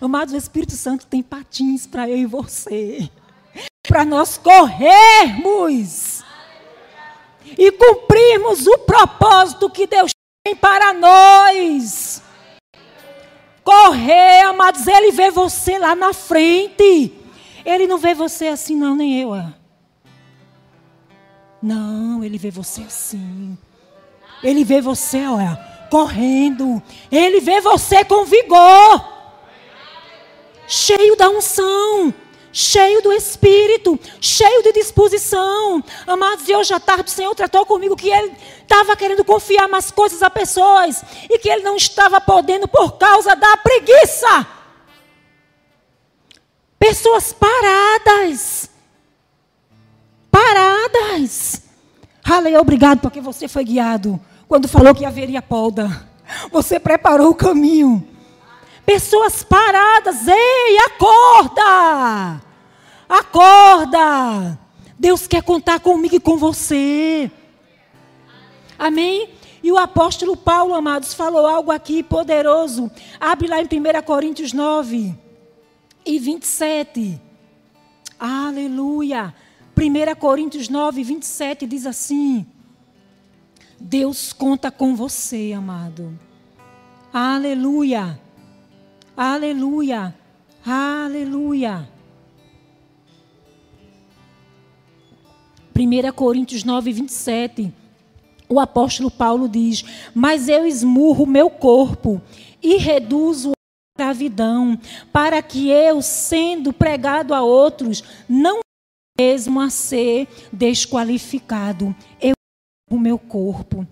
Amados, o Espírito Santo tem patins para eu e você. Para nós corrermos e cumprirmos o propósito que Deus tem para nós. Correr, amados, Ele vê você lá na frente. Ele não vê você assim, não, nem eu. Não, Ele vê você assim. Ele vê você, olha, correndo. Ele vê você com vigor. Cheio da unção cheio do Espírito, cheio de disposição. Amados, e hoje à tarde o Senhor tratou comigo que ele estava querendo confiar mais coisas a pessoas e que ele não estava podendo por causa da preguiça. Pessoas paradas. Paradas. Ralei, obrigado porque você foi guiado quando falou que haveria polda. Você preparou o caminho. Pessoas paradas, ei, acorda! Acorda! Deus quer contar comigo e com você. Amém? E o apóstolo Paulo, amados, falou algo aqui poderoso. Abre lá em 1 Coríntios 9 e 27. Aleluia. 1 Coríntios 9, 27 diz assim: Deus conta com você, amado. Aleluia. Aleluia. Aleluia. 1 Coríntios 9, 27. O apóstolo Paulo diz: Mas eu esmurro meu corpo e reduzo a escravidão, para que eu, sendo pregado a outros, não mesmo a ser desqualificado. Eu o meu corpo.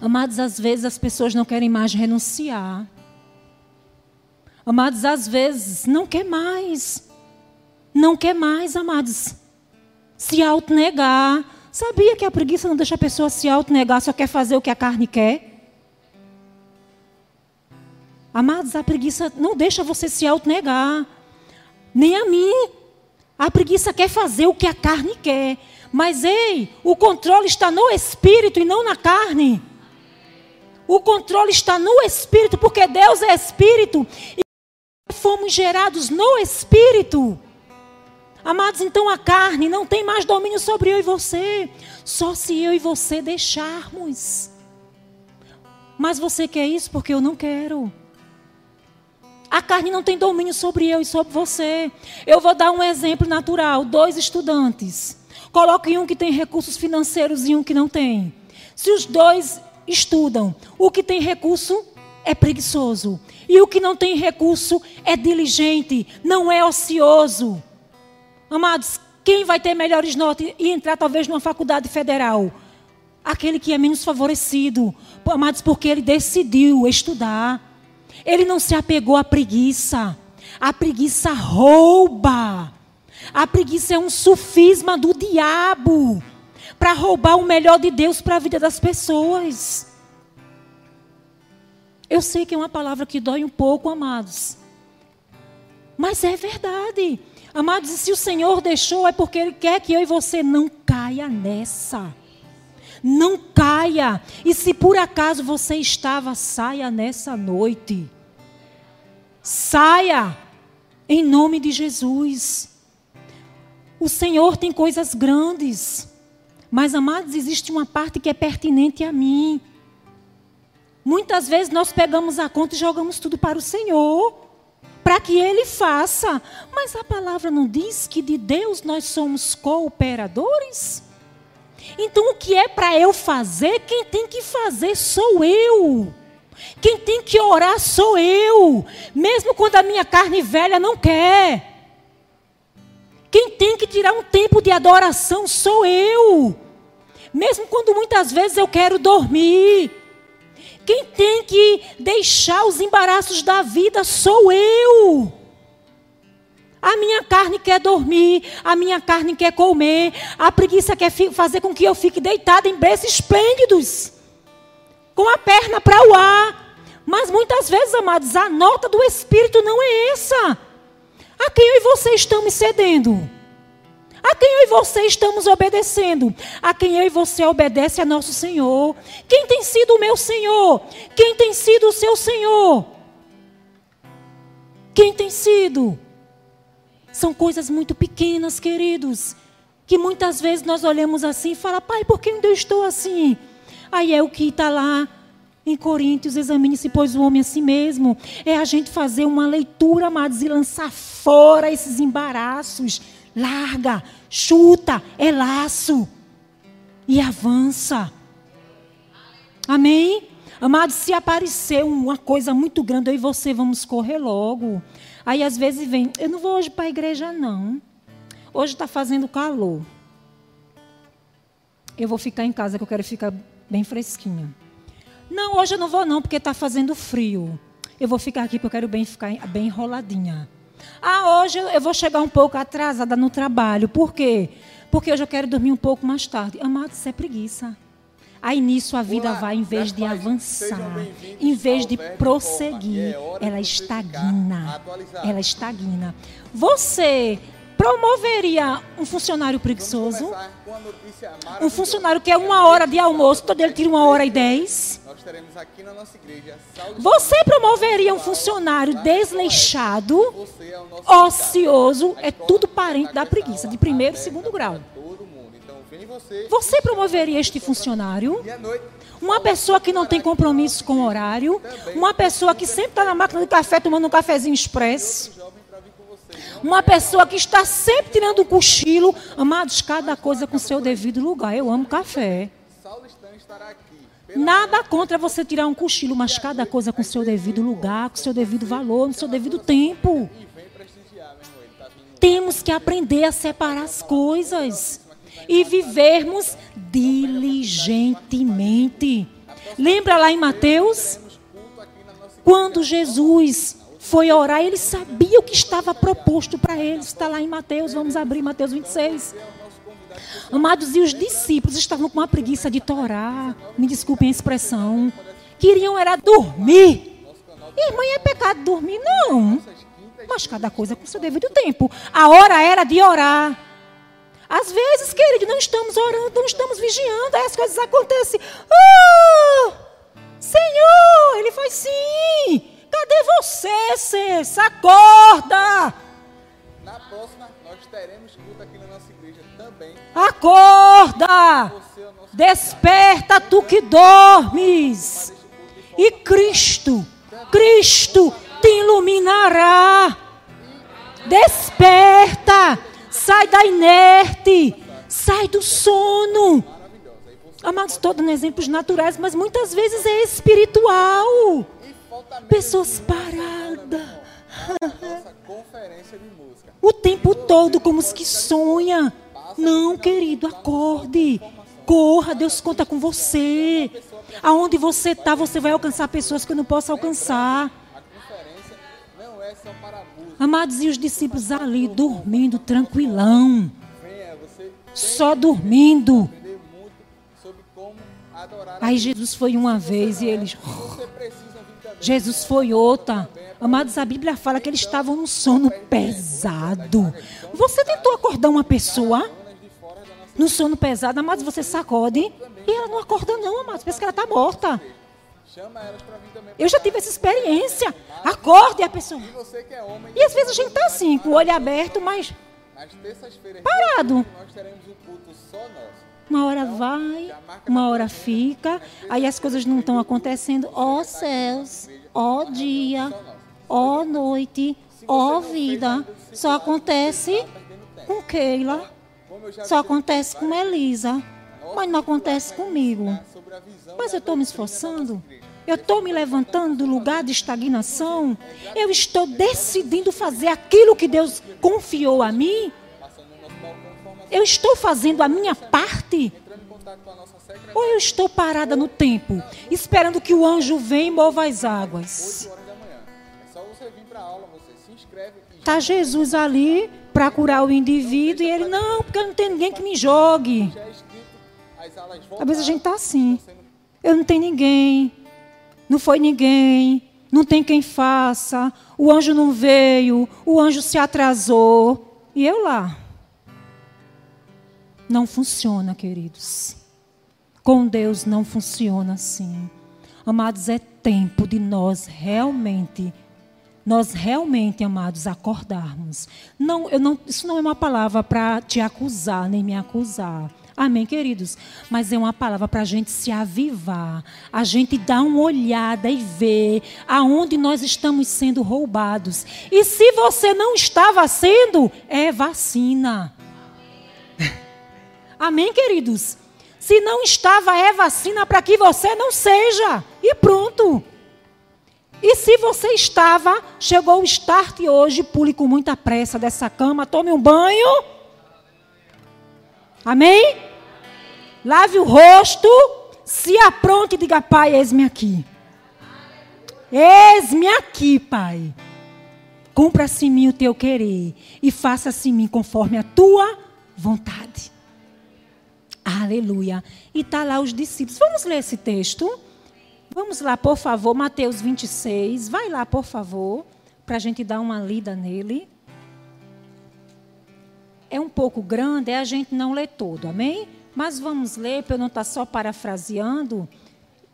Amados, às vezes as pessoas não querem mais renunciar. Amados, às vezes não quer mais. Não quer mais, amados. Se autonegar. Sabia que a preguiça não deixa a pessoa se autonegar, só quer fazer o que a carne quer? Amados, a preguiça não deixa você se autonegar. Nem a mim. A preguiça quer fazer o que a carne quer. Mas ei, o controle está no espírito e não na carne. O controle está no espírito, porque Deus é espírito. E fomos gerados no Espírito. Amados, então a carne não tem mais domínio sobre eu e você, só se eu e você deixarmos. Mas você quer isso porque eu não quero. A carne não tem domínio sobre eu e sobre você. Eu vou dar um exemplo natural: dois estudantes. Coloque um que tem recursos financeiros e um que não tem. Se os dois estudam, o que tem recurso é preguiçoso. E o que não tem recurso é diligente, não é ocioso. Amados, quem vai ter melhores notas e entrar talvez numa faculdade federal? Aquele que é menos favorecido. Amados, porque ele decidiu estudar. Ele não se apegou à preguiça. A preguiça rouba. A preguiça é um sufisma do diabo para roubar o melhor de Deus para a vida das pessoas. Eu sei que é uma palavra que dói um pouco, amados. Mas é verdade. Amados, e se o Senhor deixou, é porque Ele quer que eu e você não caia nessa. Não caia. E se por acaso você estava, saia nessa noite. Saia. Em nome de Jesus. O Senhor tem coisas grandes. Mas, amados, existe uma parte que é pertinente a mim. Muitas vezes nós pegamos a conta e jogamos tudo para o Senhor, para que Ele faça. Mas a palavra não diz que de Deus nós somos cooperadores? Então o que é para eu fazer? Quem tem que fazer sou eu. Quem tem que orar sou eu, mesmo quando a minha carne velha não quer. Quem tem que tirar um tempo de adoração sou eu, mesmo quando muitas vezes eu quero dormir. Quem tem que deixar os embaraços da vida sou eu. A minha carne quer dormir, a minha carne quer comer, a preguiça quer fazer com que eu fique deitada em berços esplêndidos, com a perna para o ar. Mas muitas vezes, amados, a nota do Espírito não é essa. A quem eu e você estamos cedendo? A quem eu e você estamos obedecendo? A quem eu e você obedece a nosso Senhor. Quem tem sido o meu Senhor? Quem tem sido o seu Senhor? Quem tem sido? São coisas muito pequenas, queridos, que muitas vezes nós olhamos assim e falamos, pai, por que eu estou assim? Aí é o que está lá em Coríntios, examine-se, pois o homem a si mesmo. É a gente fazer uma leitura, amados, e lançar fora esses embaraços. Larga, chuta, é laço. E avança. Amém? Amados, se aparecer uma coisa muito grande, eu e você vamos correr logo. Aí às vezes vem, eu não vou hoje para a igreja, não. Hoje está fazendo calor. Eu vou ficar em casa, que eu quero ficar bem fresquinha. Não, hoje eu não vou não, porque está fazendo frio. Eu vou ficar aqui porque eu quero bem ficar bem enroladinha. Ah, hoje eu vou chegar um pouco atrasada no trabalho. Por quê? Porque hoje eu quero dormir um pouco mais tarde. Amado, isso é preguiça. Aí nisso a vida Olá, vai, em vez de avançar, em vez de prosseguir, é ela estagna. Ela estagna. Você promoveria um funcionário preguiçoso? Um funcionário que é uma hora de almoço, todo ele tira uma hora e dez? Você promoveria um funcionário desleixado, é ocioso, é tudo parente da preguiça, de primeiro e segundo grau. Então, você promoveria este funcionário? Uma pessoa que não tem compromisso com o horário, uma pessoa que sempre está na máquina de café tomando um cafezinho expresso, uma pessoa que está sempre tirando um cochilo. Amados, cada coisa com seu devido lugar. Eu amo café. Nada contra você tirar um cochilo, mas cada coisa com seu devido lugar, com seu devido valor, no seu devido tempo. Temos que aprender a separar as coisas e vivermos diligentemente. Lembra lá em Mateus? Quando Jesus foi orar, ele sabia o que estava proposto para ele. Está lá em Mateus, vamos abrir Mateus 26. Amados, e os discípulos estavam com uma preguiça de torar, me desculpem a expressão. Queriam era dormir. Irmã, é pecado dormir? Não. Mas cada coisa com seu devido tempo. A hora era de orar. Às vezes, querido, não estamos orando, não estamos vigiando, aí as coisas acontecem. Oh, Senhor, ele foi sim. Cadê você, Cessa? Acorda! Na próxima, nós teremos culto aqui na nossa igreja também. Acorda! Desperta tu que dormes. E Cristo, Cristo te iluminará. Desperta! Sai da inerte! Sai do sono! Amados, todos exemplos naturais, mas muitas vezes é espiritual pessoas paradas. O tempo todo, como os que sonha. Não, querido, acorde. Corra, Deus conta com você. Aonde você está, você vai alcançar pessoas que eu não posso alcançar. Amados, e os discípulos ali dormindo tranquilão. Só dormindo. Aí Jesus foi uma vez e eles. Jesus foi outra. Amados, a Bíblia fala que eles estavam num sono pesado. Você tentou acordar uma pessoa no sono pesado, amados, você sacode e ela não acorda não, amados, pensa que ela está morta. Eu já tive essa experiência. Acorde a pessoa. E às vezes a gente está assim, com o olho aberto, mas parado. Uma hora vai, uma hora fica, aí as coisas não estão acontecendo. Ó oh, céus, ó oh, dia, ó noite, ó vida. Só acontece com Keila, só acontece com Elisa, mas não acontece comigo. Mas eu estou me esforçando, eu estou me levantando do lugar de estagnação, eu estou decidindo fazer aquilo que Deus confiou a mim. Eu estou fazendo a minha parte? Ou eu estou parada no tempo, esperando que o anjo venha e mova as águas? Está Jesus ali para curar o indivíduo e ele, não, porque não tem ninguém que me jogue. Às vezes a gente está assim. Eu não tenho ninguém. Não foi ninguém. Não tem quem faça. O anjo não veio. O anjo se atrasou. E eu lá. Não funciona, queridos. Com Deus não funciona assim. Amados, é tempo de nós realmente nós realmente, amados, acordarmos. Não, eu não, isso não é uma palavra para te acusar, nem me acusar. Amém, queridos? Mas é uma palavra para a gente se avivar, a gente dar uma olhada e ver aonde nós estamos sendo roubados. E se você não estava sendo, é vacina. Amém, queridos? Se não estava, é vacina para que você não seja. E pronto. E se você estava, chegou o start hoje, pule com muita pressa dessa cama, tome um banho. Amém? Lave o rosto, se apronte e diga, Pai, eis-me aqui. Eis-me aqui, Pai. Cumpra-se em mim o teu querer e faça-se em mim conforme a tua vontade. Aleluia. E está lá os discípulos. Vamos ler esse texto? Vamos lá, por favor, Mateus 26. Vai lá, por favor, para a gente dar uma lida nele. É um pouco grande, é a gente não lê todo, amém? Mas vamos ler, para eu não estar tá só parafraseando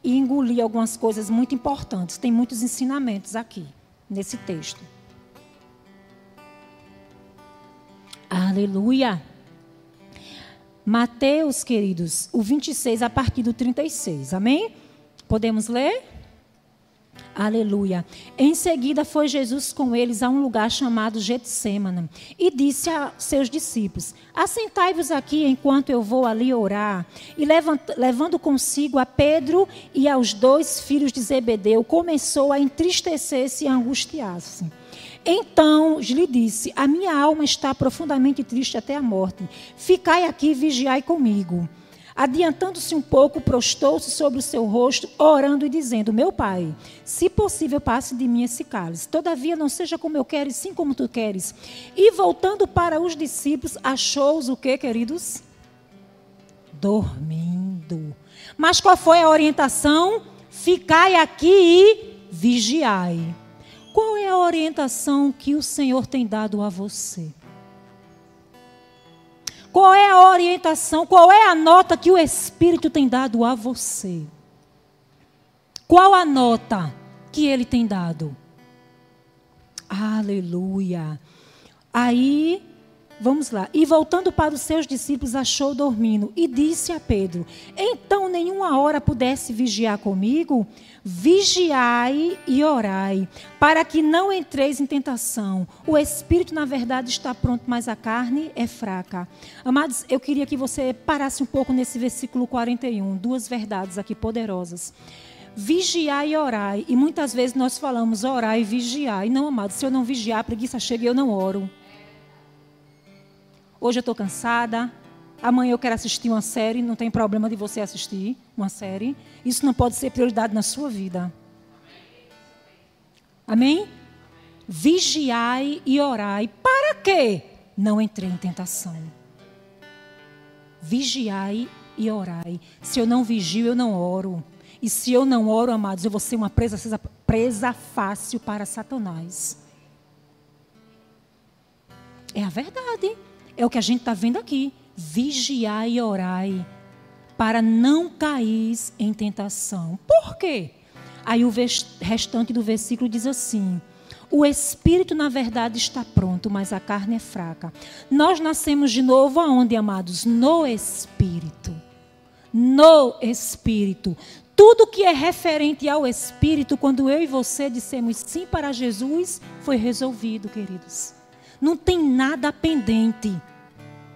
e engolir algumas coisas muito importantes. Tem muitos ensinamentos aqui, nesse texto. Aleluia. Mateus, queridos, o 26 a partir do 36. Amém? Podemos ler? Aleluia. Em seguida foi Jesus com eles a um lugar chamado Getsemane e disse a seus discípulos: Assentai-vos aqui enquanto eu vou ali orar. E levando consigo a Pedro e aos dois filhos de Zebedeu, começou a entristecer-se e angustiar-se. Então lhe disse: A minha alma está profundamente triste até a morte. Ficai aqui e vigiai comigo. Adiantando-se um pouco, prostou-se sobre o seu rosto, orando e dizendo: Meu pai, se possível, passe de mim esse cálice. Todavia, não seja como eu quero, sim como tu queres. E voltando para os discípulos, achou-os o que, queridos? Dormindo. Mas qual foi a orientação? Ficai aqui e vigiai. Qual é a orientação que o Senhor tem dado a você? Qual é a orientação, qual é a nota que o Espírito tem dado a você? Qual a nota que ele tem dado? Aleluia. Aí Vamos lá. E voltando para os seus discípulos, achou dormindo e disse a Pedro: Então nenhuma hora pudesse vigiar comigo? Vigiai e orai, para que não entreis em tentação. O espírito, na verdade, está pronto, mas a carne é fraca. Amados, eu queria que você parasse um pouco nesse versículo 41, duas verdades aqui poderosas vigiar e orai. E muitas vezes nós falamos orar e vigiar. E não, amados, se eu não vigiar, a preguiça chega e eu não oro. Hoje eu estou cansada. Amanhã eu quero assistir uma série. Não tem problema de você assistir uma série. Isso não pode ser prioridade na sua vida. Amém? Vigiai e orai. Para quê? Não entrei em tentação. Vigiai e orai. Se eu não vigio, eu não oro. E se eu não oro, amados, eu vou ser uma presa, presa fácil para Satanás. É a verdade. É o que a gente está vendo aqui. Vigiai e orai para não cair em tentação. Por quê? Aí o restante do versículo diz assim: O espírito, na verdade, está pronto, mas a carne é fraca. Nós nascemos de novo aonde, amados? No espírito. No espírito. Tudo que é referente ao espírito, quando eu e você dissemos sim para Jesus, foi resolvido, queridos não tem nada pendente.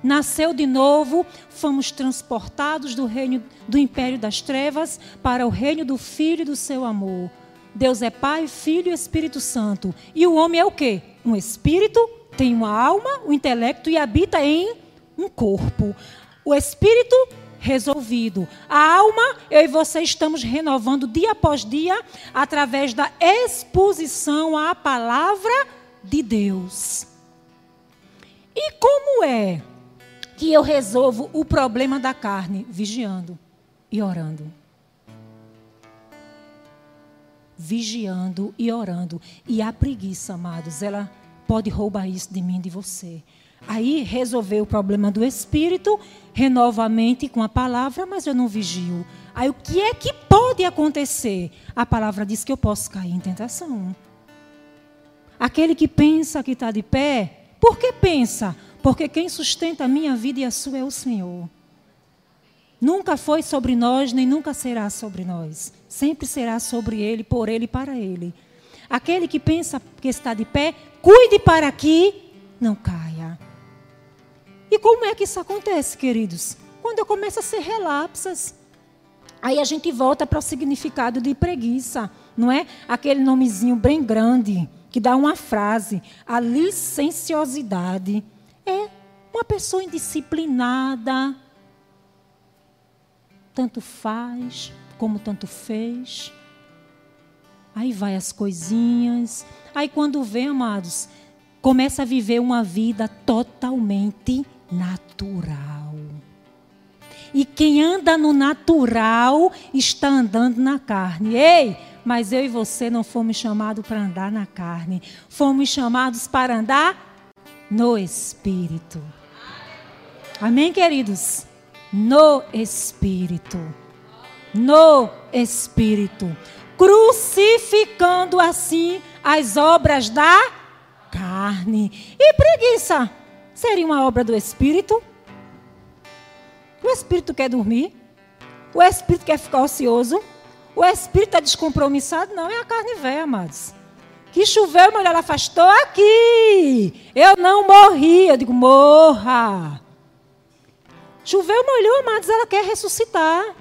Nasceu de novo, fomos transportados do reino do império das trevas para o reino do filho e do seu amor. Deus é Pai, Filho e Espírito Santo. E o homem é o quê? Um espírito, tem uma alma, um intelecto e habita em um corpo. O espírito resolvido. A alma, eu e você estamos renovando dia após dia através da exposição à palavra de Deus. E como é que eu resolvo o problema da carne? Vigiando e orando. Vigiando e orando. E a preguiça, amados, ela pode roubar isso de mim e de você. Aí resolver o problema do espírito, renova a mente com a palavra, mas eu não vigio. Aí o que é que pode acontecer? A palavra diz que eu posso cair em tentação. Aquele que pensa que está de pé, por que pensa? Porque quem sustenta a minha vida e a sua é o Senhor. Nunca foi sobre nós, nem nunca será sobre nós. Sempre será sobre Ele, por Ele e para Ele. Aquele que pensa que está de pé, cuide para que não caia. E como é que isso acontece, queridos? Quando eu começo a ser relapsas. Aí a gente volta para o significado de preguiça, não é? Aquele nomezinho bem grande que dá uma frase, a licenciosidade. É uma pessoa indisciplinada, tanto faz como tanto fez. Aí vai as coisinhas. Aí quando vê, amados, começa a viver uma vida totalmente natural. E quem anda no natural está andando na carne. Ei, mas eu e você não fomos chamados para andar na carne. Fomos chamados para andar no Espírito. Amém, queridos? No Espírito. No Espírito. Crucificando assim as obras da carne. E preguiça seria uma obra do Espírito? O Espírito quer dormir? O Espírito quer ficar ocioso? O espírito está descompromissado? Não, é a carne velha, amados. Que choveu, mulher, ela afastou aqui. Eu não morri. Eu digo, morra. Choveu, molhou, amados, ela quer ressuscitar.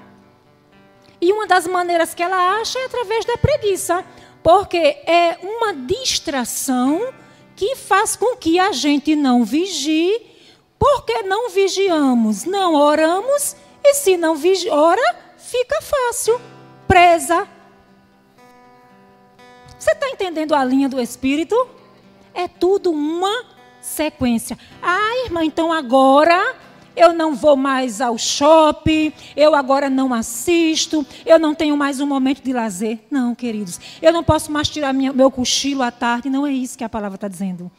E uma das maneiras que ela acha é através da preguiça. Porque é uma distração que faz com que a gente não vigie. Porque não vigiamos, não oramos. E se não ora, fica fácil presa. Você está entendendo a linha do Espírito? É tudo uma sequência. Ah, irmã, então agora eu não vou mais ao shopping, eu agora não assisto, eu não tenho mais um momento de lazer. Não, queridos, eu não posso mais tirar minha, meu cochilo à tarde. Não é isso que a palavra está dizendo.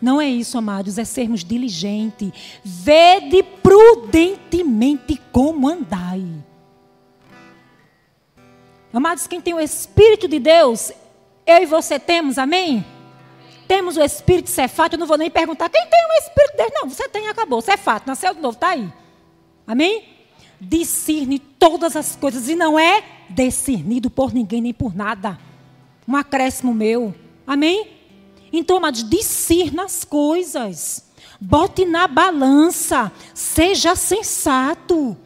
Não é isso, amados, é sermos diligentes. Vede prudentemente como andai. Amados, quem tem o Espírito de Deus, eu e você temos, amém? Temos o Espírito Cefato, eu não vou nem perguntar quem tem o Espírito de Deus. Não, você tem, acabou. Cefato, nasceu de novo, está aí. Amém? Discerne todas as coisas e não é discernido por ninguém nem por nada. Um acréscimo meu. Amém? Então, amados, discirna as coisas. Bote na balança. Seja sensato.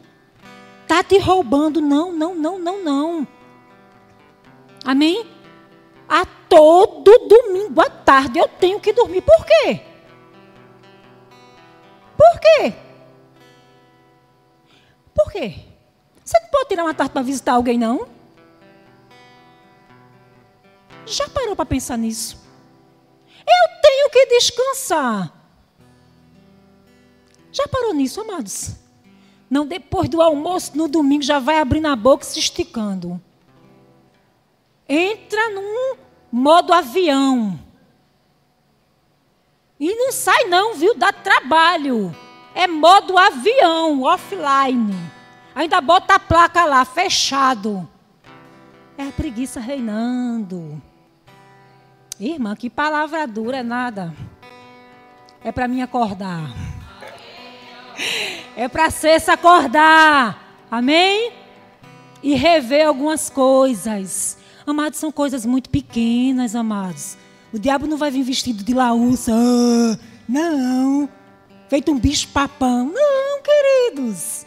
Está te roubando. Não, não, não, não, não. Amém? A todo domingo à tarde eu tenho que dormir. Por quê? Por quê? Por quê? Você não pode tirar uma tarde para visitar alguém, não? Já parou para pensar nisso? Eu tenho que descansar. Já parou nisso, amados? Não depois do almoço, no domingo, já vai abrindo a boca e se esticando entra num modo avião. E não sai não, viu? Dá trabalho. É modo avião, offline. Ainda bota a placa lá, fechado. É a preguiça reinando. Irmã, que palavra dura, nada. É para mim acordar. É para se acordar. Amém? E rever algumas coisas. Amados, são coisas muito pequenas, amados. O diabo não vai vir vestido de laúça. Ah, não. Feito um bicho papão. Não, queridos.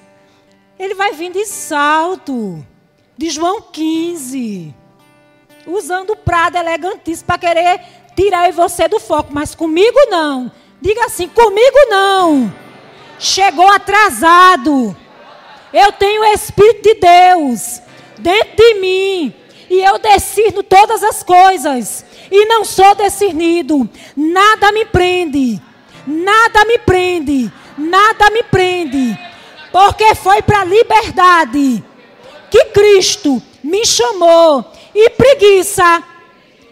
Ele vai vir de salto. De João 15. Usando o prado elegantíssimo para querer tirar você do foco. Mas comigo não. Diga assim: comigo não. Chegou atrasado. Eu tenho o Espírito de Deus dentro de mim e eu discerno todas as coisas, e não sou discernido. Nada me prende, nada me prende, nada me prende, porque foi para a liberdade que Cristo me chamou, e preguiça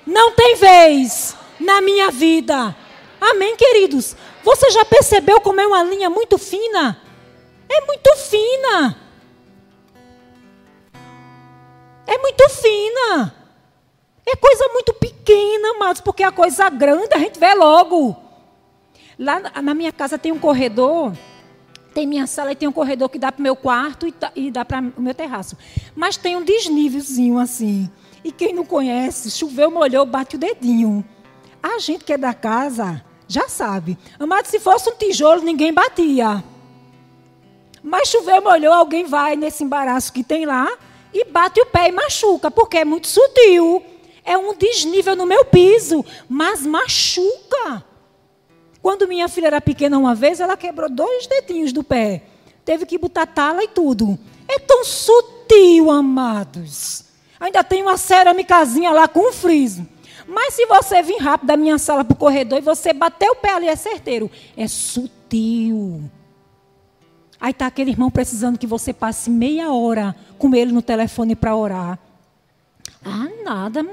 não tem vez na minha vida. Amém, queridos? Você já percebeu como é uma linha muito fina? É muito fina. É muito fina. É coisa muito pequena, amados, porque a coisa grande a gente vê logo. Lá na minha casa tem um corredor, tem minha sala e tem um corredor que dá para o meu quarto e, e dá para o meu terraço. Mas tem um desnívelzinho assim. E quem não conhece, choveu, molhou, bate o dedinho. A gente que é da casa já sabe. Amado, se fosse um tijolo, ninguém batia. Mas choveu, molhou, alguém vai nesse embaraço que tem lá e bate o pé e machuca, porque é muito sutil. É um desnível no meu piso, mas machuca. Quando minha filha era pequena uma vez, ela quebrou dois dedinhos do pé. Teve que botar tala e tudo. É tão sutil, amados. Ainda tem uma cerâmicazinha lá com um friso. Mas se você vir rápido da minha sala para o corredor e você bater o pé ali, é certeiro. É sutil. Aí está aquele irmão precisando que você passe meia hora com ele no telefone para orar. Ah, nada.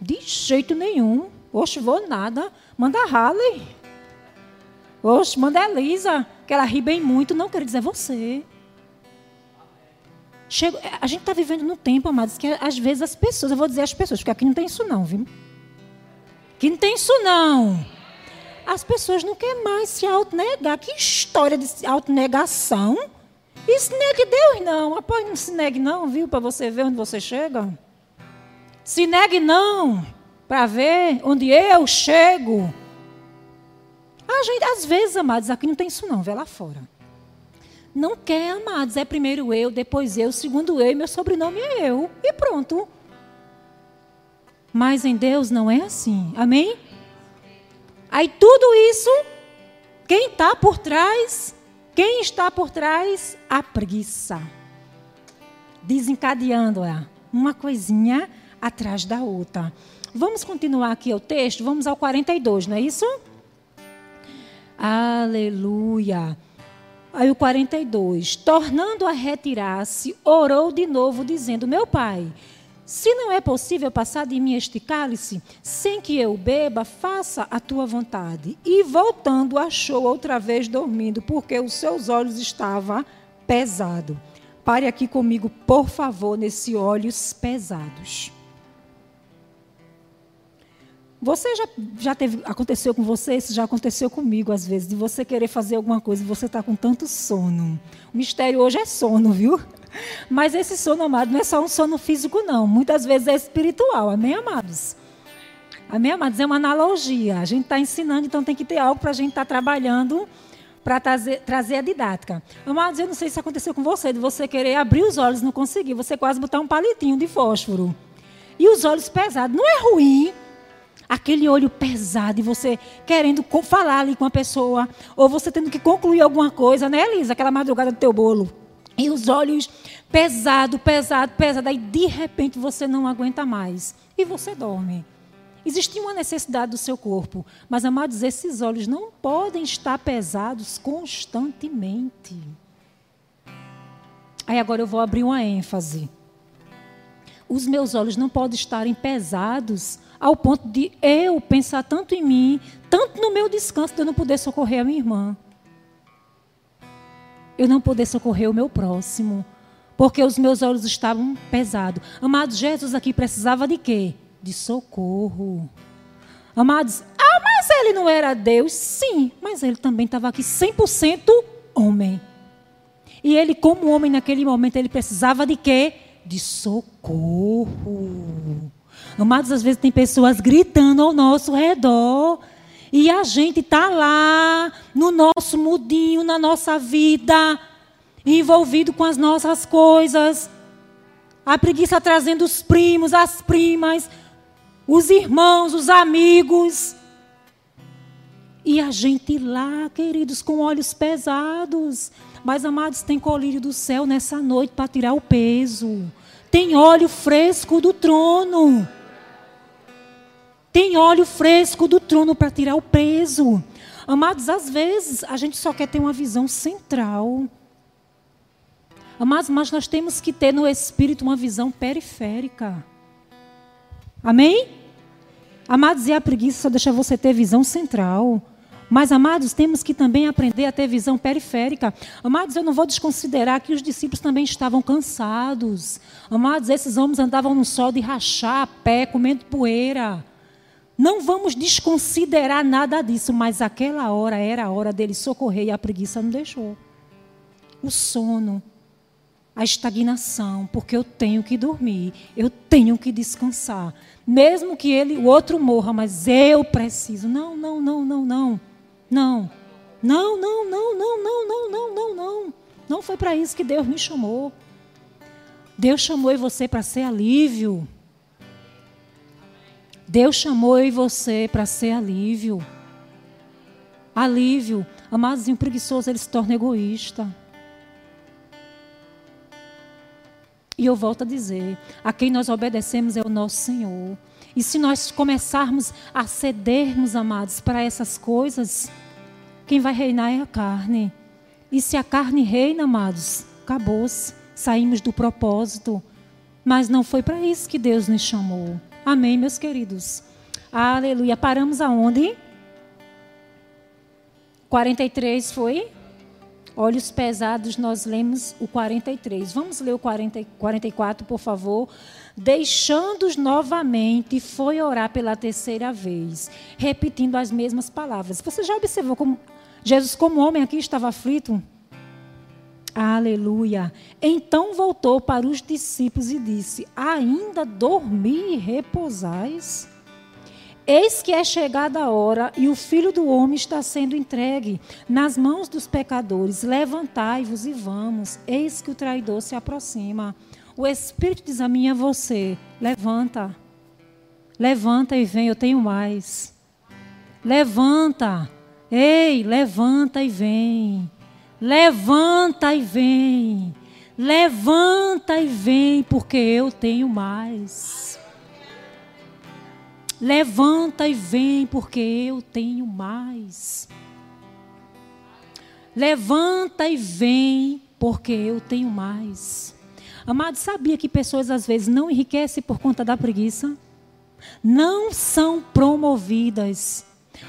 De jeito nenhum. Oxe, vou nada. Manda a Harley. Oxe, manda a Elisa, que ela ri bem muito. Não, quero dizer você. Chego, a gente está vivendo num tempo, amados, que às vezes as pessoas, eu vou dizer as pessoas, porque aqui não tem isso não, viu? Aqui não tem isso não. As pessoas não querem mais se autonegar. Que história de autonegação. Não é de Deus, não. Após não se negue, não, viu? Para você ver onde você chega. Se negue, não. Para ver onde eu chego. A gente, às vezes, amados, aqui não tem isso, não. Vê lá fora. Não quer, amados. É primeiro eu, depois eu, segundo eu, e meu sobrenome é eu. E pronto. Mas em Deus não é assim. Amém? Aí tudo isso, quem está por trás? Quem está por trás? A preguiça. Desencadeando é uma coisinha atrás da outra. Vamos continuar aqui o texto? Vamos ao 42, não é isso? Aleluia. Aí o 42. Tornando a retirar-se, orou de novo, dizendo: Meu pai, se não é possível passar de mim este cálice, sem que eu beba, faça a tua vontade. E voltando, achou outra vez dormindo, porque os seus olhos estavam pesados. Pare aqui comigo, por favor, nesses olhos pesados. Você já, já teve, aconteceu com você, isso já aconteceu comigo às vezes, de você querer fazer alguma coisa e você está com tanto sono. O mistério hoje é sono, viu? Mas esse sono, amado, não é só um sono físico, não. Muitas vezes é espiritual, amém, amados? Amém, amados? É uma analogia. A gente está ensinando, então tem que ter algo para a gente estar tá trabalhando para trazer, trazer a didática. Amados, eu não sei se aconteceu com você, de você querer abrir os olhos não conseguir, você quase botar um palitinho de fósforo. E os olhos pesados. Não é ruim, aquele olho pesado e você querendo falar ali com a pessoa, ou você tendo que concluir alguma coisa, né, Elisa? Aquela madrugada do teu bolo. E os olhos pesado, pesado, pesado. Aí de repente você não aguenta mais e você dorme. Existe uma necessidade do seu corpo, mas amados, esses olhos não podem estar pesados constantemente. Aí agora eu vou abrir uma ênfase. Os meus olhos não podem estarem pesados ao ponto de eu pensar tanto em mim, tanto no meu descanso, de eu não poder socorrer a minha irmã. Eu não poder socorrer o meu próximo, porque os meus olhos estavam pesados. Amados, Jesus aqui precisava de quê? De socorro. Amados, ah, mas ele não era Deus? Sim, mas ele também estava aqui 100% homem. E ele, como homem, naquele momento, ele precisava de quê? De socorro. Amados, às vezes tem pessoas gritando ao nosso redor. E a gente está lá, no nosso mudinho, na nossa vida, envolvido com as nossas coisas. A preguiça trazendo os primos, as primas, os irmãos, os amigos. E a gente lá, queridos, com olhos pesados. Mas, amados, tem colírio do céu nessa noite para tirar o peso. Tem óleo fresco do trono. Tem óleo fresco do trono para tirar o peso. Amados, às vezes a gente só quer ter uma visão central. Amados, mas nós temos que ter no espírito uma visão periférica. Amém? Amados, e a preguiça só deixa você ter visão central. Mas, amados, temos que também aprender a ter visão periférica. Amados, eu não vou desconsiderar que os discípulos também estavam cansados. Amados, esses homens andavam no sol de rachar a pé, comendo poeira. Não vamos desconsiderar nada disso, mas aquela hora era a hora dele socorrer e a preguiça não deixou. O sono, a estagnação, porque eu tenho que dormir, eu tenho que descansar. Mesmo que ele, o outro morra, mas eu preciso. Não, não, não, não, não. Não. Não, não, não, não, não, não, não, não, não. Não foi para isso que Deus me chamou. Deus chamou você para ser alívio. Deus chamou eu e você para ser alívio. Alívio. Amados, o preguiçoso ele se torna egoísta. E eu volto a dizer: a quem nós obedecemos é o nosso Senhor. E se nós começarmos a cedermos, amados, para essas coisas, quem vai reinar é a carne. E se a carne reina, amados, acabou-se. Saímos do propósito. Mas não foi para isso que Deus nos chamou. Amém, meus queridos. Aleluia. Paramos aonde? 43 foi? Olhos pesados, nós lemos o 43. Vamos ler o 40, 44, por favor. Deixando-os novamente, foi orar pela terceira vez, repetindo as mesmas palavras. Você já observou como Jesus, como homem aqui, estava aflito? Aleluia. Então voltou para os discípulos e disse: Ainda dormi e repousais? Eis que é chegada a hora e o filho do homem está sendo entregue nas mãos dos pecadores. Levantai-vos e vamos. Eis que o traidor se aproxima. O Espírito diz a mim a você: levanta. Levanta e vem, eu tenho mais. Levanta. Ei, levanta e vem. Levanta e vem. Levanta e vem, porque eu tenho mais. Levanta e vem, porque eu tenho mais. Levanta e vem, porque eu tenho mais. Amado, sabia que pessoas às vezes não enriquecem por conta da preguiça? Não são promovidas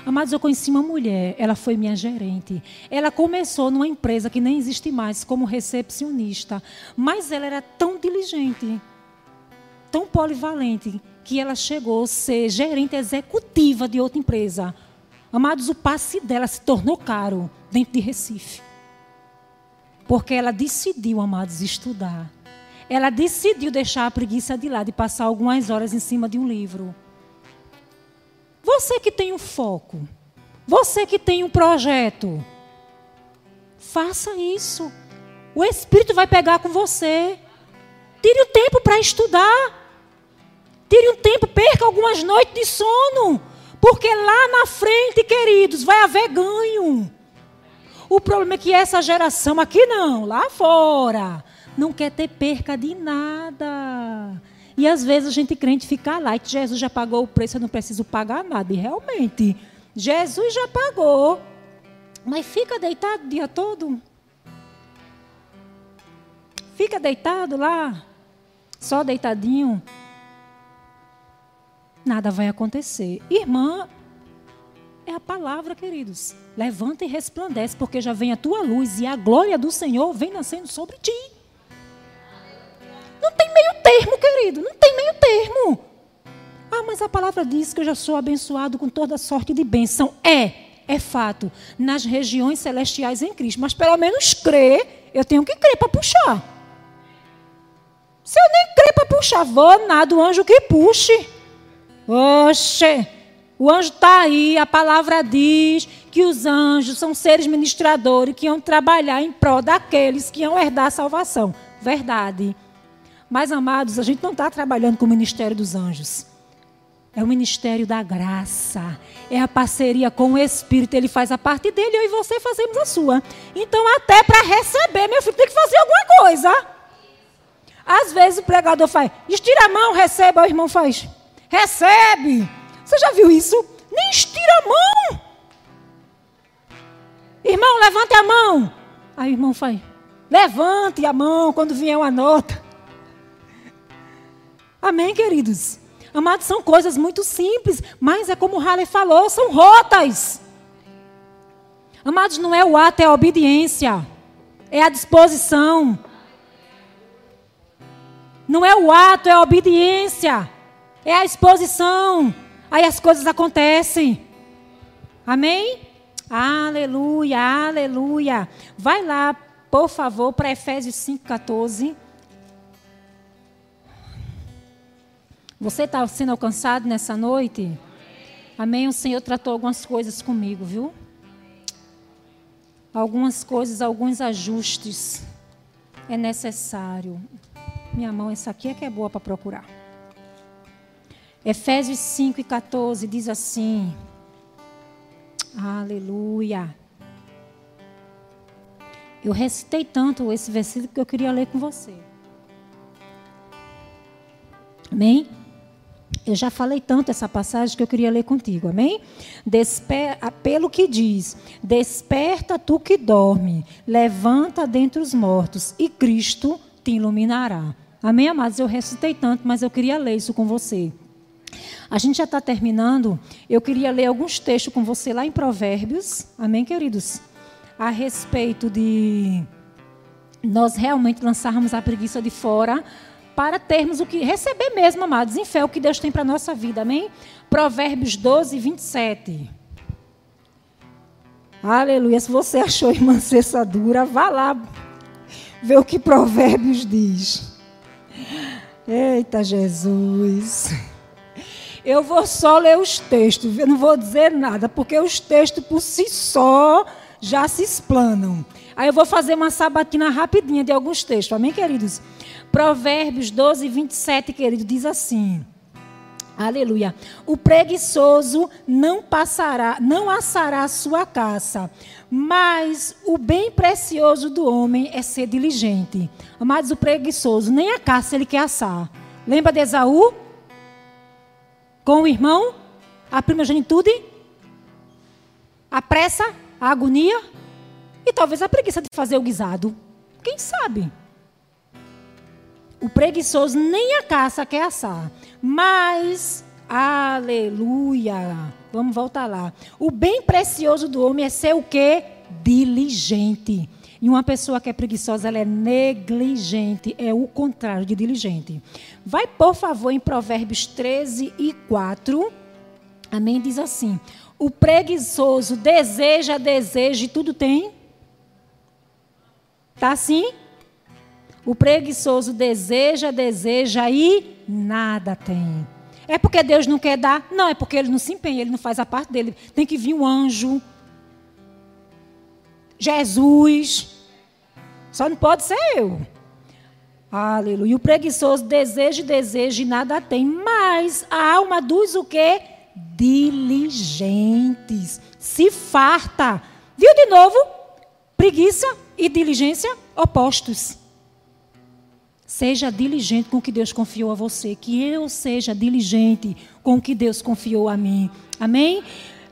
Amados, eu conheci uma mulher, ela foi minha gerente. Ela começou numa empresa que nem existe mais como recepcionista, mas ela era tão diligente, tão polivalente, que ela chegou a ser gerente executiva de outra empresa. Amados, o passe dela se tornou caro dentro de Recife. Porque ela decidiu, amados, estudar. Ela decidiu deixar a preguiça de lado e passar algumas horas em cima de um livro. Você que tem um foco, você que tem um projeto, faça isso. O Espírito vai pegar com você. Tire o tempo para estudar. Tire um tempo, perca algumas noites de sono. Porque lá na frente, queridos, vai haver ganho. O problema é que essa geração aqui não, lá fora, não quer ter perca de nada. E às vezes a gente crente fica lá, que Jesus já pagou o preço, eu não preciso pagar nada. E realmente, Jesus já pagou. Mas fica deitado o dia todo. Fica deitado lá, só deitadinho. Nada vai acontecer. Irmã, é a palavra, queridos. Levanta e resplandece, porque já vem a tua luz e a glória do Senhor vem nascendo sobre ti. Não tem meio termo, querido. Não tem meio termo. Ah, mas a palavra diz que eu já sou abençoado com toda sorte de bênção. É, é fato. Nas regiões celestiais em Cristo. Mas pelo menos crer, eu tenho que crer para puxar. Se eu nem crer para puxar, vou nada, o anjo que puxe. Oxe, o anjo está aí, a palavra diz que os anjos são seres ministradores que iam trabalhar em prol daqueles que iam herdar a salvação. Verdade. Mas, amados, a gente não está trabalhando com o ministério dos anjos. É o ministério da graça. É a parceria com o Espírito. Ele faz a parte dele, eu e você fazemos a sua. Então, até para receber, meu filho tem que fazer alguma coisa. Às vezes o pregador faz, estira a mão, recebe. o irmão faz, recebe. Você já viu isso? Nem estira a mão. Irmão, levante a mão. Aí o irmão faz, levante a mão quando vier uma nota. Amém, queridos? Amados, são coisas muito simples, mas é como o Halley falou, são rotas. Amados, não é o ato, é a obediência. É a disposição. Não é o ato, é a obediência. É a exposição. Aí as coisas acontecem. Amém? Aleluia, aleluia. Vai lá, por favor, para Efésios 5,14. Você está sendo alcançado nessa noite? Amém? O Senhor tratou algumas coisas comigo, viu? Algumas coisas, alguns ajustes é necessário. Minha mão, essa aqui é que é boa para procurar. Efésios 5 e 14 diz assim: Aleluia. Eu recitei tanto esse versículo que eu queria ler com você. Amém? Eu já falei tanto essa passagem que eu queria ler contigo, amém? Desper pelo que diz: Desperta tu que dorme, levanta dentre os mortos, e Cristo te iluminará. Amém, amados? Eu recitei tanto, mas eu queria ler isso com você. A gente já está terminando. Eu queria ler alguns textos com você lá em Provérbios. Amém, queridos? A respeito de nós realmente lançarmos a preguiça de fora para termos o que receber mesmo, amados, em fé, o que Deus tem para a nossa vida. Amém? Provérbios 12, 27. Aleluia. Se você achou irmã cessadura, vá lá ver o que Provérbios diz. Eita Jesus. Eu vou só ler os textos, eu não vou dizer nada, porque os textos por si só já se explanam. Aí eu vou fazer uma sabatina rapidinha de alguns textos, amém, queridos? Provérbios 12, 27, querido, diz assim. Aleluia. O preguiçoso não passará, não assará sua caça, mas o bem precioso do homem é ser diligente. Amados, o preguiçoso, nem a caça ele quer assar. Lembra de Esaú? com o irmão, a primogenitude, a pressa, a agonia e talvez a preguiça de fazer o guisado. Quem sabe? O preguiçoso nem a caça quer assar. Mas, aleluia. Vamos voltar lá. O bem precioso do homem é ser o quê? Diligente. E uma pessoa que é preguiçosa, ela é negligente, é o contrário de diligente. Vai, por favor, em Provérbios 13 e 4. Amém? Diz assim: O preguiçoso deseja, deseja e tudo tem. Tá assim? O preguiçoso deseja, deseja e nada tem. É porque Deus não quer dar? Não, é porque ele não se empenha, ele não faz a parte dele. Tem que vir um anjo. Jesus. Só não pode ser eu. Aleluia. O preguiçoso deseja e deseja e nada tem. Mas a alma dos o quê? Diligentes. Se farta. Viu de novo? Preguiça e diligência opostos. Seja diligente com o que Deus confiou a você. Que eu seja diligente com o que Deus confiou a mim. Amém?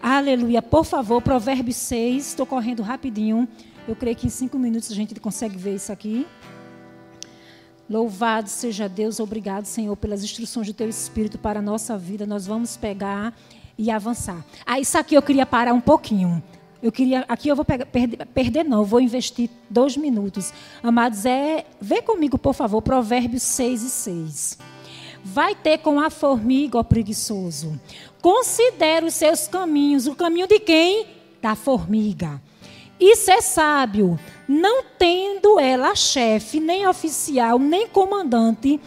Aleluia. Por favor, Provérbios 6. Estou correndo rapidinho. Eu creio que em cinco minutos a gente consegue ver isso aqui. Louvado seja Deus, obrigado, Senhor, pelas instruções do Teu Espírito para a nossa vida. Nós vamos pegar e avançar. Ah, isso aqui eu queria parar um pouquinho. Eu queria, aqui eu vou pegar, perder, perder, não, vou investir dois minutos. Amados, é, vê comigo, por favor, Provérbios 6 e 6. Vai ter com a formiga, ó preguiçoso. Considere os seus caminhos. O caminho de quem? Da formiga e ser sábio, não tendo ela chefe, nem oficial, nem comandante,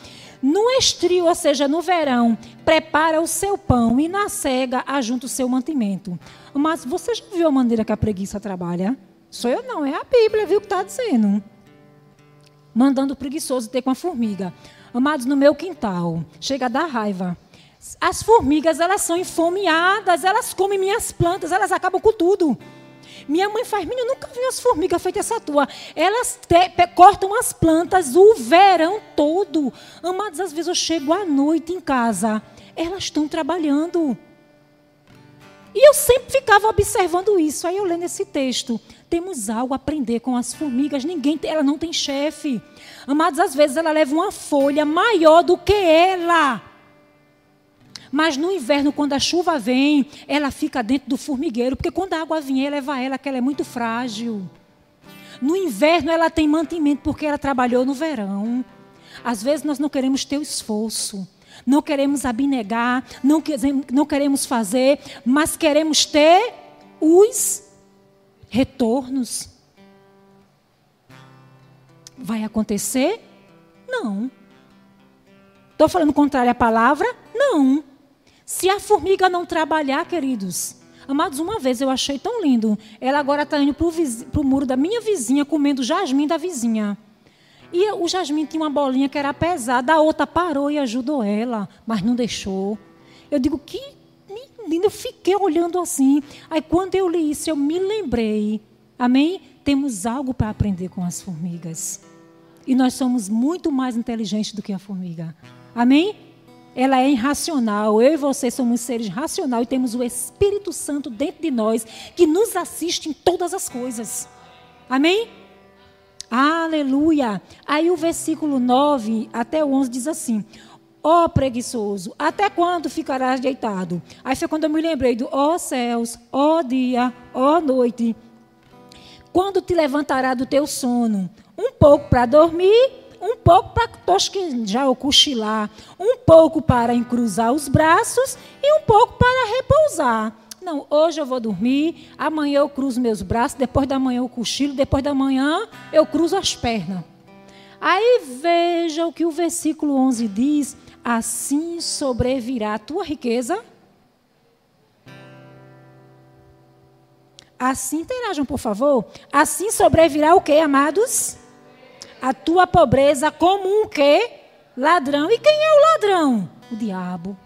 no estrio, ou seja, no verão, prepara o seu pão e na cega ajunta o seu mantimento. Mas você já viu a maneira que a preguiça trabalha? Sou eu não, é a Bíblia, viu o que está dizendo. Mandando o preguiçoso ter com a formiga. Amados, no meu quintal, chega a dar raiva. As formigas, elas são enfomeadas, elas comem minhas plantas, elas acabam com tudo. Minha mãe faz, menina, eu nunca vi as formigas feitas essa tua. Elas te, cortam as plantas o verão todo. Amados, às vezes eu chego à noite em casa, elas estão trabalhando. E eu sempre ficava observando isso. Aí eu lendo esse texto. Temos algo a aprender com as formigas. Ninguém, ela não tem chefe. Amados, às vezes ela leva uma folha maior do que ela. Mas no inverno, quando a chuva vem, ela fica dentro do formigueiro, porque quando a água vier, leva ela, que ela é muito frágil. No inverno, ela tem mantimento, porque ela trabalhou no verão. Às vezes, nós não queremos ter o esforço, não queremos abnegar, não, não queremos fazer, mas queremos ter os retornos. Vai acontecer? Não. Estou falando contrário à palavra? Não. Se a formiga não trabalhar, queridos, amados, uma vez eu achei tão lindo. Ela agora está indo para o muro da minha vizinha, comendo jasmim da vizinha. E o jasmim tinha uma bolinha que era pesada, a outra parou e ajudou ela, mas não deixou. Eu digo, que lindo, eu fiquei olhando assim. Aí quando eu li isso, eu me lembrei. Amém? Temos algo para aprender com as formigas. E nós somos muito mais inteligentes do que a formiga. Amém? ela é irracional. Eu e você somos seres racionais e temos o Espírito Santo dentro de nós que nos assiste em todas as coisas. Amém? Aleluia. Aí o versículo 9 até o 11 diz assim: Ó oh, preguiçoso, até quando ficarás deitado? Aí foi quando eu me lembrei do ó oh, céus, ó oh, dia, ó noite. Quando te levantará do teu sono? Um pouco para dormir um pouco para tosquejar ou cochilar, um pouco para encruzar os braços e um pouco para repousar. Não, hoje eu vou dormir, amanhã eu cruzo meus braços, depois da manhã eu cochilo, depois da manhã eu cruzo as pernas. Aí veja o que o versículo 11 diz: assim sobrevirá a tua riqueza. Assim interajam, por favor. Assim sobrevirá o que, amados? a tua pobreza como um quê? Ladrão. E quem é o ladrão? O diabo.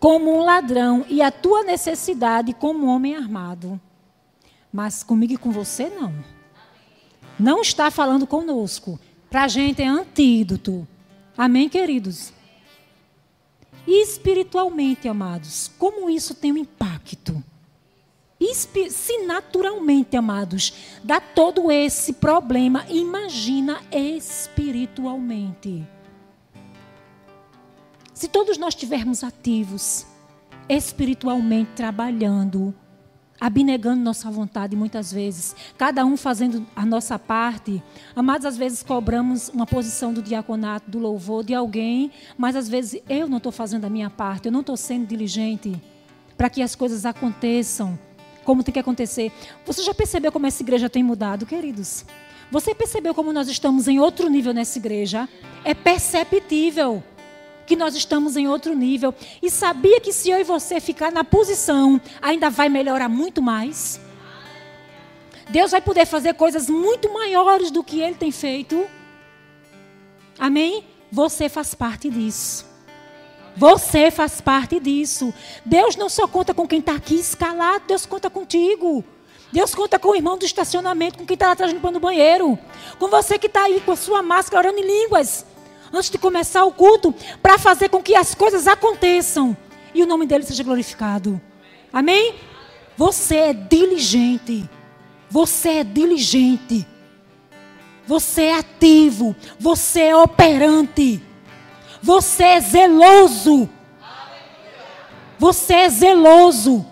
Como um ladrão e a tua necessidade como um homem armado. Mas comigo e com você não. Não está falando conosco. Para a gente é antídoto. Amém, queridos? Espiritualmente, amados, como isso tem um impacto? se naturalmente, amados, dá todo esse problema, imagina espiritualmente. Se todos nós estivermos ativos, espiritualmente trabalhando, abnegando nossa vontade muitas vezes, cada um fazendo a nossa parte. Amados, às vezes cobramos uma posição do diaconato, do louvor de alguém, mas às vezes eu não estou fazendo a minha parte, eu não estou sendo diligente para que as coisas aconteçam como tem que acontecer. Você já percebeu como essa igreja tem mudado, queridos? Você percebeu como nós estamos em outro nível nessa igreja? É perceptível que nós estamos em outro nível. E sabia que se eu e você ficar na posição, ainda vai melhorar muito mais? Deus vai poder fazer coisas muito maiores do que ele tem feito. Amém? Você faz parte disso. Você faz parte disso. Deus não só conta com quem está aqui escalado, Deus conta contigo. Deus conta com o irmão do estacionamento, com quem está lá atrás limpando o banheiro. Com você que está aí com a sua máscara orando em línguas. Antes de começar o culto, para fazer com que as coisas aconteçam. E o nome dele seja glorificado. Amém? Você é diligente. Você é diligente. Você é ativo. Você é operante. Você é zeloso. Você é zeloso.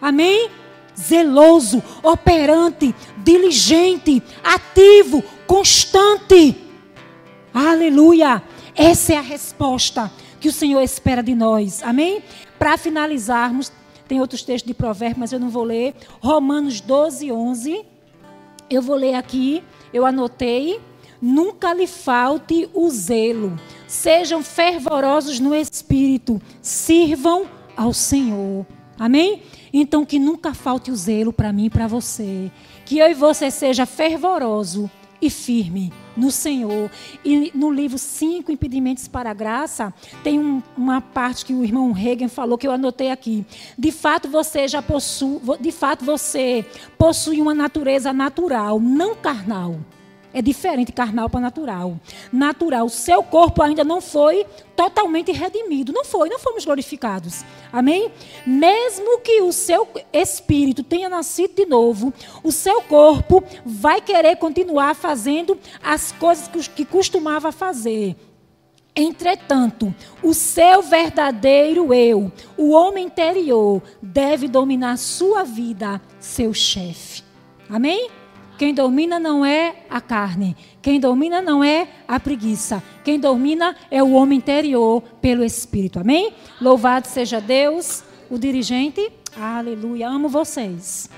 Amém? Zeloso, operante, diligente, ativo, constante. Aleluia. Essa é a resposta que o Senhor espera de nós. Amém? Para finalizarmos, tem outros textos de provérbios, mas eu não vou ler. Romanos 12, 11. Eu vou ler aqui, eu anotei. Nunca lhe falte o zelo. Sejam fervorosos no espírito. Sirvam ao Senhor. Amém? Então que nunca falte o zelo para mim e para você. Que eu e você seja fervoroso e firme no Senhor. E no livro Cinco Impedimentos para a Graça, tem um, uma parte que o irmão Reagan falou que eu anotei aqui. De fato, você já possui, de fato, você possui uma natureza natural, não carnal é diferente carnal para natural. Natural, seu corpo ainda não foi totalmente redimido. Não foi, não fomos glorificados. Amém? Mesmo que o seu espírito tenha nascido de novo, o seu corpo vai querer continuar fazendo as coisas que costumava fazer. Entretanto, o seu verdadeiro eu, o homem interior, deve dominar sua vida, seu chefe. Amém? Quem domina não é a carne, quem domina não é a preguiça, quem domina é o homem interior pelo Espírito. Amém? Louvado seja Deus, o dirigente. Aleluia. Amo vocês.